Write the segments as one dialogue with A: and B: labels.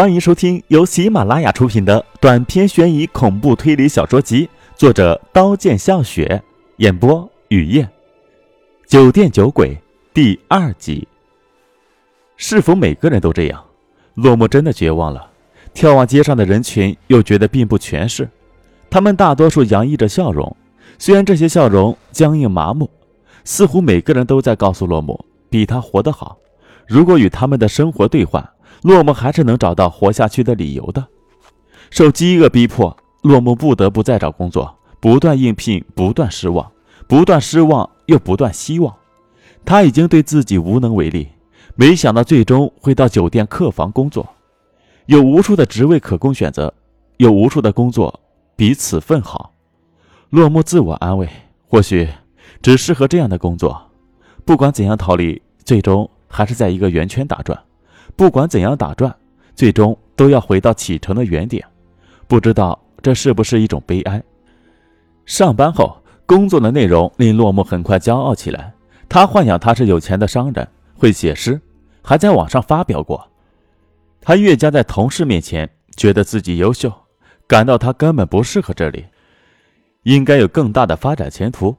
A: 欢迎收听由喜马拉雅出品的短篇悬疑恐怖推理小说集，作者刀剑笑雪，演播雨夜。酒店酒鬼第二集。是否每个人都这样？落寞真的绝望了。眺望街上的人群，又觉得并不全是。他们大多数洋溢着笑容，虽然这些笑容僵硬麻木，似乎每个人都在告诉落寞，比他活得好。如果与他们的生活兑换。落寞还是能找到活下去的理由的。受饥饿逼迫，落寞不得不再找工作，不断应聘，不断失望，不断失望又不断希望。他已经对自己无能为力，没想到最终会到酒店客房工作。有无数的职位可供选择，有无数的工作比此份好。落寞自我安慰，或许只适合这样的工作。不管怎样逃离，最终还是在一个圆圈打转。不管怎样打转，最终都要回到启程的原点。不知道这是不是一种悲哀？上班后，工作的内容令落木很快骄傲起来。他幻想他是有钱的商人，会写诗，还在网上发表过。他越加在同事面前觉得自己优秀，感到他根本不适合这里，应该有更大的发展前途。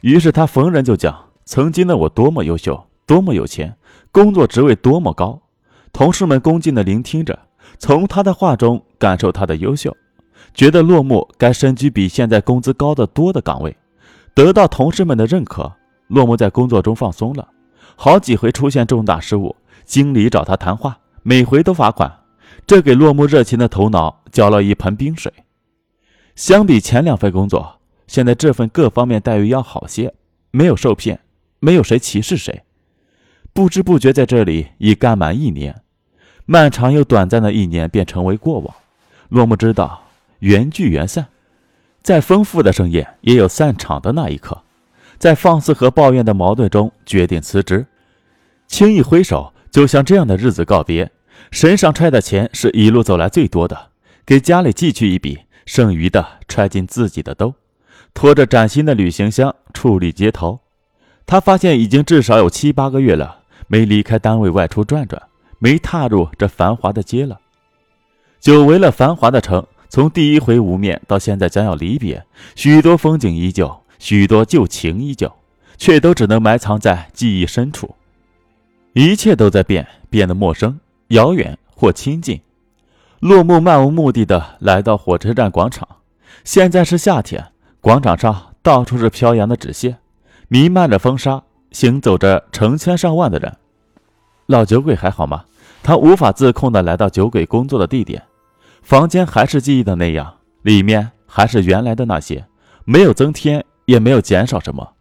A: 于是他逢人就讲：“曾经的我多么优秀，多么有钱，工作职位多么高。”同事们恭敬地聆听着，从他的话中感受他的优秀，觉得落木该身居比现在工资高得多的岗位，得到同事们的认可。落木在工作中放松了，好几回出现重大失误，经理找他谈话，每回都罚款，这给落木热情的头脑浇了一盆冰水。相比前两份工作，现在这份各方面待遇要好些，没有受骗，没有谁歧视谁。不知不觉在这里已干满一年。漫长又短暂的一年便成为过往。落寞知道，缘聚缘散，再丰富的盛宴也有散场的那一刻。在放肆和抱怨的矛盾中，决定辞职，轻易挥手就向这样的日子告别。身上揣的钱是一路走来最多的，给家里寄去一笔，剩余的揣进自己的兜，拖着崭新的旅行箱矗立街头。他发现已经至少有七八个月了，没离开单位外出转转。没踏入这繁华的街了，久违了繁华的城。从第一回无面到现在将要离别，许多风景依旧，许多旧情依旧，却都只能埋藏在记忆深处。一切都在变，变得陌生、遥远或亲近。落寞漫无目的的来到火车站广场。现在是夏天，广场上到处是飘扬的纸屑，弥漫着风沙，行走着成千上万的人。老酒鬼还好吗？他无法自控地来到酒鬼工作的地点，房间还是记忆的那样，里面还是原来的那些，没有增添，也没有减少什么。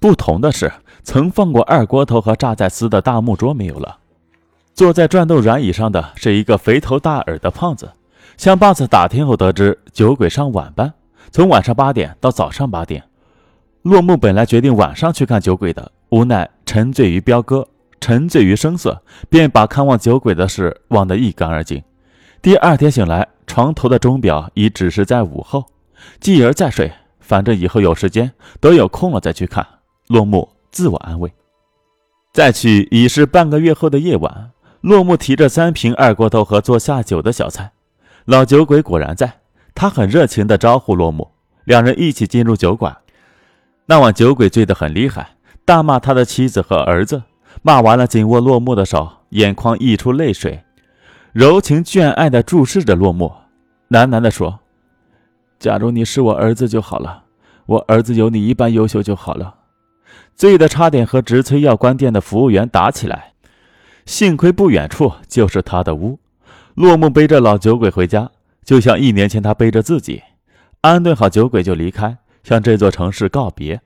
A: 不同的是，曾放过二锅头和榨菜丝的大木桌没有了。坐在转动软椅上的是一个肥头大耳的胖子。向 boss 打听后得知，酒鬼上晚班，从晚上八点到早上八点。落幕本来决定晚上去看酒鬼的，无奈沉醉于彪哥。沉醉于声色，便把看望酒鬼的事忘得一干二净。第二天醒来，床头的钟表已指示在午后。继而再睡，反正以后有时间，等有空了再去看。落幕，自我安慰。再去已是半个月后的夜晚。落幕提着三瓶二锅头和做下酒的小菜，老酒鬼果然在。他很热情地招呼落幕，两人一起进入酒馆。那晚酒鬼醉得很厉害，大骂他的妻子和儿子。骂完了，紧握落寞的手，眼眶溢出泪水，柔情眷爱地注视着落寞，喃喃地说：“假如你是我儿子就好了，我儿子有你一般优秀就好了。”醉得差点和直催要关店的服务员打起来，幸亏不远处就是他的屋。落木背着老酒鬼回家，就像一年前他背着自己，安顿好酒鬼就离开，向这座城市告别。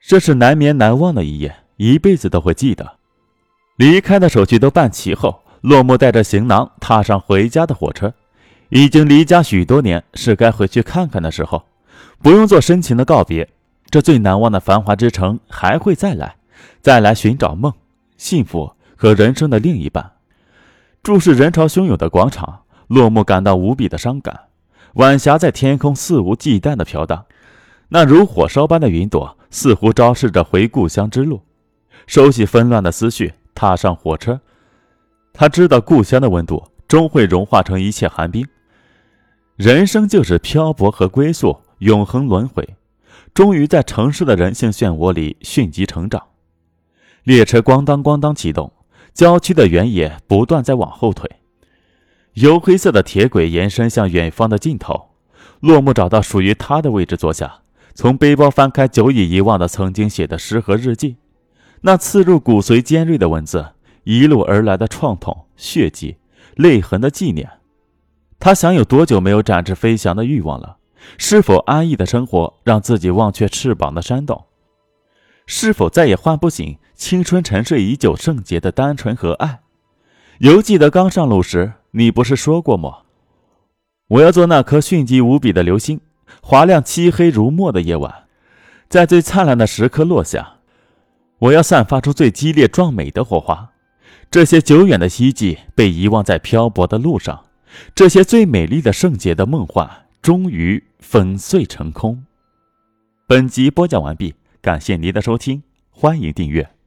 A: 这是难眠难忘的一夜。一辈子都会记得。离开的手续都办齐后，落木带着行囊踏上回家的火车。已经离家许多年，是该回去看看的时候。不用做深情的告别，这最难忘的繁华之城还会再来，再来寻找梦、幸福和人生的另一半。注视人潮汹涌的广场，落木感到无比的伤感。晚霞在天空肆无忌惮地飘荡，那如火烧般的云朵似乎昭示着回故乡之路。收起纷乱的思绪，踏上火车。他知道故乡的温度终会融化成一切寒冰。人生就是漂泊和归宿，永恒轮回，终于在城市的人性漩涡里迅疾成长。列车咣当咣当启动，郊区的原野不断在往后退。油黑色的铁轨延伸向远方的尽头，落幕找到属于他的位置坐下，从背包翻开久已遗忘的曾经写的诗和日记，那刺入骨髓尖锐的文字，一路而来的创痛、血迹、泪痕的纪念。他想有多久没有展翅飞翔的欲望了？是否安逸的生活让自己忘却翅膀的扇动？是否再也唤不醒青春沉睡已久、圣洁的单纯和爱？犹记得刚上路时，你不是说过吗？我要做那颗迅疾无比的流星，划亮漆黑如墨的夜晚，在最灿烂的时刻落下。我要散发出最激烈壮美的火花。这些久远的希冀被遗忘在漂泊的路上。这些最美丽的圣洁的梦幻，终于粉碎成空。本集播讲完毕，感谢您的收听，欢迎订阅。